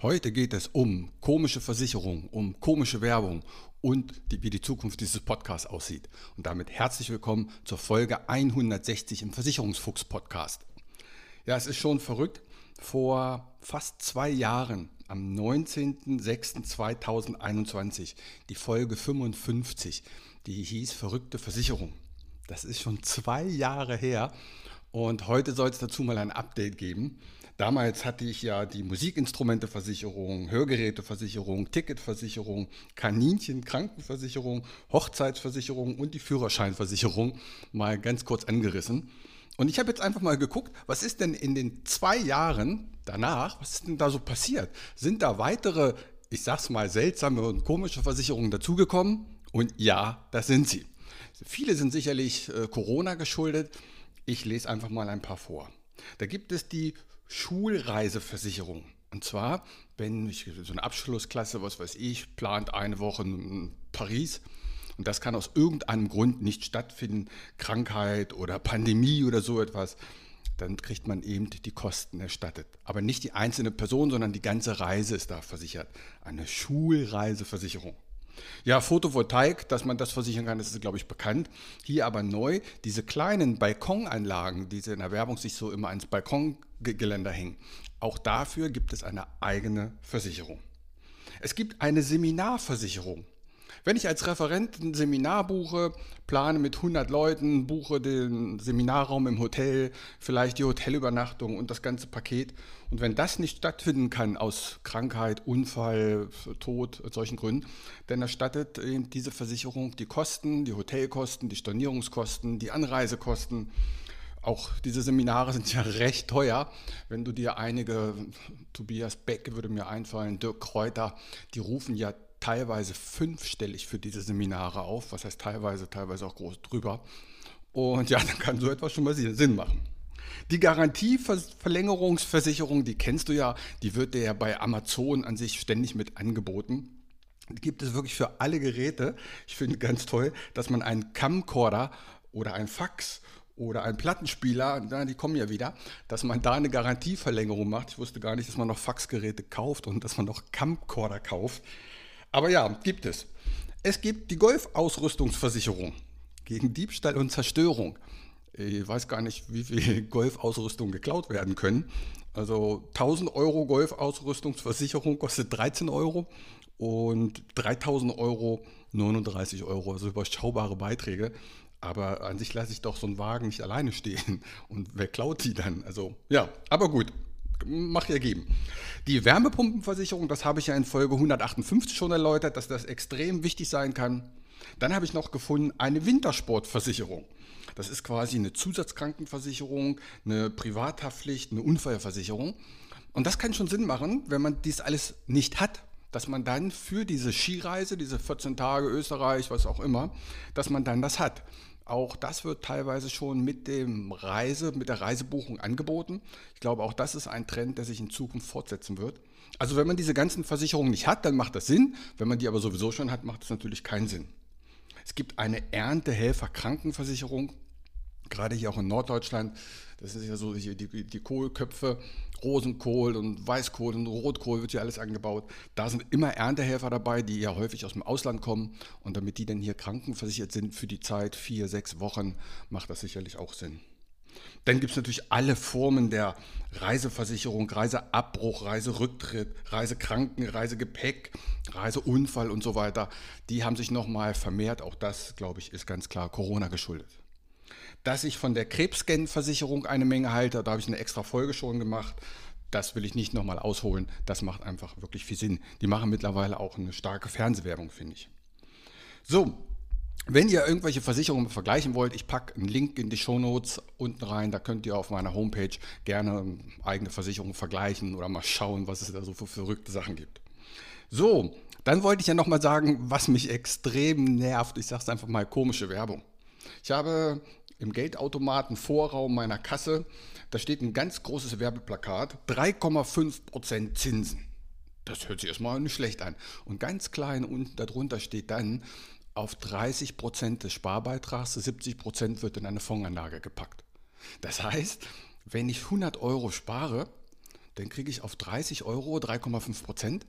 Heute geht es um komische Versicherung, um komische Werbung und die, wie die Zukunft dieses Podcasts aussieht. Und damit herzlich willkommen zur Folge 160 im Versicherungsfuchs Podcast. Ja, es ist schon verrückt. Vor fast zwei Jahren, am 19.06.2021, die Folge 55, die hieß Verrückte Versicherung. Das ist schon zwei Jahre her und heute soll es dazu mal ein Update geben. Damals hatte ich ja die Musikinstrumenteversicherung, Hörgeräteversicherung, Ticketversicherung, Kaninchen, Krankenversicherung, Hochzeitsversicherung und die Führerscheinversicherung mal ganz kurz angerissen. Und ich habe jetzt einfach mal geguckt, was ist denn in den zwei Jahren danach, was ist denn da so passiert? Sind da weitere, ich sag's mal, seltsame und komische Versicherungen dazugekommen? Und ja, das sind sie. Viele sind sicherlich äh, Corona geschuldet. Ich lese einfach mal ein paar vor. Da gibt es die Schulreiseversicherung. Und zwar, wenn ich so eine Abschlussklasse, was weiß ich, plant eine Woche in Paris und das kann aus irgendeinem Grund nicht stattfinden, Krankheit oder Pandemie oder so etwas, dann kriegt man eben die Kosten erstattet. Aber nicht die einzelne Person, sondern die ganze Reise ist da versichert. Eine Schulreiseversicherung. Ja, Photovoltaik, dass man das versichern kann, das ist, glaube ich, bekannt. Hier aber neu, diese kleinen Balkonanlagen, die in der Werbung sich so immer ans Balkongeländer hängen, auch dafür gibt es eine eigene Versicherung. Es gibt eine Seminarversicherung. Wenn ich als Referent ein Seminar buche, plane mit 100 Leuten, buche den Seminarraum im Hotel, vielleicht die Hotelübernachtung und das ganze Paket. Und wenn das nicht stattfinden kann aus Krankheit, Unfall, Tod, solchen Gründen, dann erstattet eben diese Versicherung die Kosten, die Hotelkosten, die Stornierungskosten, die Anreisekosten. Auch diese Seminare sind ja recht teuer. Wenn du dir einige, Tobias Beck würde mir einfallen, Dirk Kräuter, die rufen ja teilweise fünfstellig für diese Seminare auf, was heißt teilweise, teilweise auch groß drüber. Und ja, dann kann so etwas schon mal Sinn machen. Die Garantieverlängerungsversicherung, die kennst du ja, die wird dir ja bei Amazon an sich ständig mit angeboten. Die gibt es wirklich für alle Geräte. Ich finde ganz toll, dass man einen Camcorder oder ein Fax oder ein Plattenspieler, die kommen ja wieder, dass man da eine Garantieverlängerung macht. Ich wusste gar nicht, dass man noch Faxgeräte kauft und dass man noch Camcorder kauft. Aber ja, gibt es. Es gibt die Golfausrüstungsversicherung gegen Diebstahl und Zerstörung. Ich weiß gar nicht, wie viel Golfausrüstung geklaut werden können. Also 1000 Euro Golfausrüstungsversicherung kostet 13 Euro und 3000 Euro 39 Euro. Also überschaubare Beiträge. Aber an sich lasse ich doch so einen Wagen nicht alleine stehen. Und wer klaut sie dann? Also ja, aber gut, macht ja geben. Die Wärmepumpenversicherung, das habe ich ja in Folge 158 schon erläutert, dass das extrem wichtig sein kann. Dann habe ich noch gefunden eine Wintersportversicherung. Das ist quasi eine Zusatzkrankenversicherung, eine Privathaftpflicht, eine Unfallversicherung. Und das kann schon Sinn machen, wenn man dies alles nicht hat, dass man dann für diese Skireise, diese 14 Tage Österreich, was auch immer, dass man dann das hat. Auch das wird teilweise schon mit dem Reise, mit der Reisebuchung angeboten. Ich glaube, auch das ist ein Trend, der sich in Zukunft fortsetzen wird. Also wenn man diese ganzen Versicherungen nicht hat, dann macht das Sinn. Wenn man die aber sowieso schon hat, macht es natürlich keinen Sinn. Es gibt eine Erntehelfer-Krankenversicherung, gerade hier auch in Norddeutschland. Das ist ja so die, die, die Kohlköpfe, Rosenkohl und Weißkohl und Rotkohl wird hier alles angebaut. Da sind immer Erntehelfer dabei, die ja häufig aus dem Ausland kommen. Und damit die dann hier krankenversichert sind für die Zeit vier, sechs Wochen, macht das sicherlich auch Sinn. Dann gibt es natürlich alle Formen der Reiseversicherung, Reiseabbruch, Reiserücktritt, Reisekranken, Reisegepäck, Reiseunfall und so weiter. Die haben sich nochmal vermehrt. Auch das, glaube ich, ist ganz klar Corona geschuldet dass ich von der Krebsscan-Versicherung eine Menge halte. Da habe ich eine extra Folge schon gemacht. Das will ich nicht nochmal ausholen. Das macht einfach wirklich viel Sinn. Die machen mittlerweile auch eine starke Fernsehwerbung, finde ich. So, Wenn ihr irgendwelche Versicherungen vergleichen wollt, ich packe einen Link in die Show Notes unten rein. Da könnt ihr auf meiner Homepage gerne eigene Versicherungen vergleichen oder mal schauen, was es da so für verrückte Sachen gibt. So, dann wollte ich ja nochmal sagen, was mich extrem nervt. Ich sage es einfach mal, komische Werbung. Ich habe im Geldautomaten Vorraum meiner Kasse, da steht ein ganz großes Werbeplakat, 3,5% Zinsen. Das hört sich erstmal nicht schlecht an. Und ganz klein unten darunter steht dann, auf 30 Prozent des Sparbeitrags, 70 Prozent wird in eine Fondsanlage gepackt. Das heißt, wenn ich 100 Euro spare, dann kriege ich auf 30 Euro 3,5 Prozent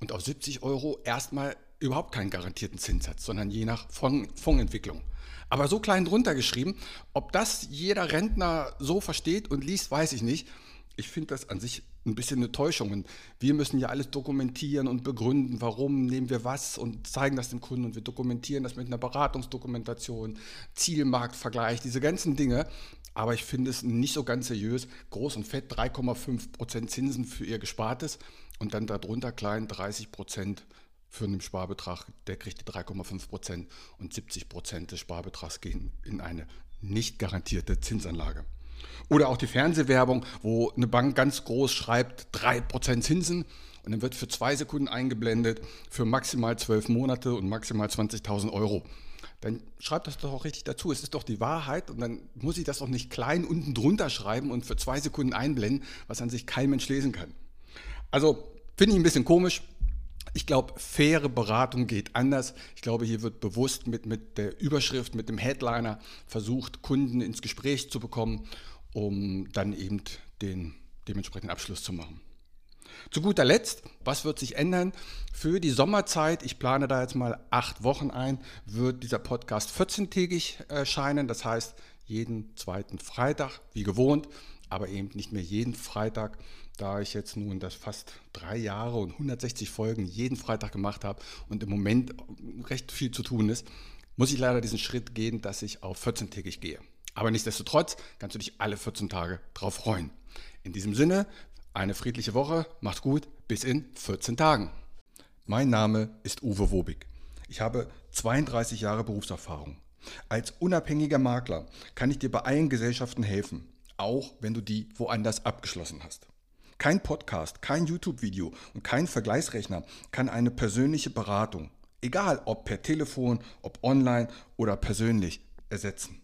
und auf 70 Euro erstmal überhaupt keinen garantierten Zinssatz, sondern je nach Fondsentwicklung. Aber so klein drunter geschrieben, ob das jeder Rentner so versteht und liest, weiß ich nicht. Ich finde das an sich ein bisschen eine Täuschung. Und wir müssen ja alles dokumentieren und begründen, warum nehmen wir was und zeigen das dem Kunden und wir dokumentieren das mit einer Beratungsdokumentation, Zielmarktvergleich, diese ganzen Dinge. Aber ich finde es nicht so ganz seriös. Groß und fett 3,5% Zinsen für ihr Gespartes und dann darunter klein 30% für einen Sparbetrag, der kriegt die 3,5% und 70% des Sparbetrags gehen in eine nicht garantierte Zinsanlage. Oder auch die Fernsehwerbung, wo eine Bank ganz groß schreibt 3% Zinsen und dann wird für zwei Sekunden eingeblendet für maximal zwölf Monate und maximal 20.000 Euro. Dann schreibt das doch auch richtig dazu. Es ist doch die Wahrheit und dann muss ich das doch nicht klein unten drunter schreiben und für zwei Sekunden einblenden, was an sich kein Mensch lesen kann. Also finde ich ein bisschen komisch. Ich glaube, faire Beratung geht anders. Ich glaube, hier wird bewusst mit, mit der Überschrift, mit dem Headliner versucht, Kunden ins Gespräch zu bekommen um dann eben den dementsprechenden Abschluss zu machen. Zu guter Letzt, was wird sich ändern? Für die Sommerzeit, ich plane da jetzt mal acht Wochen ein, wird dieser Podcast 14-tägig erscheinen. Das heißt, jeden zweiten Freitag, wie gewohnt, aber eben nicht mehr jeden Freitag, da ich jetzt nun das fast drei Jahre und 160 Folgen jeden Freitag gemacht habe und im Moment recht viel zu tun ist, muss ich leider diesen Schritt gehen, dass ich auf 14-tägig gehe. Aber nichtsdestotrotz kannst du dich alle 14 Tage drauf freuen. In diesem Sinne, eine friedliche Woche, macht's gut, bis in 14 Tagen. Mein Name ist Uwe Wobig. Ich habe 32 Jahre Berufserfahrung. Als unabhängiger Makler kann ich dir bei allen Gesellschaften helfen, auch wenn du die woanders abgeschlossen hast. Kein Podcast, kein YouTube-Video und kein Vergleichsrechner kann eine persönliche Beratung, egal ob per Telefon, ob online oder persönlich, ersetzen.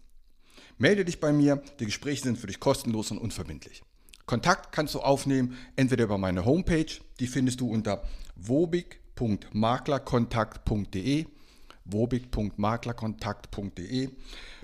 Melde dich bei mir, die Gespräche sind für dich kostenlos und unverbindlich. Kontakt kannst du aufnehmen, entweder über meine Homepage, die findest du unter wobig.maklerkontakt.de, wobig.maklerkontakt.de.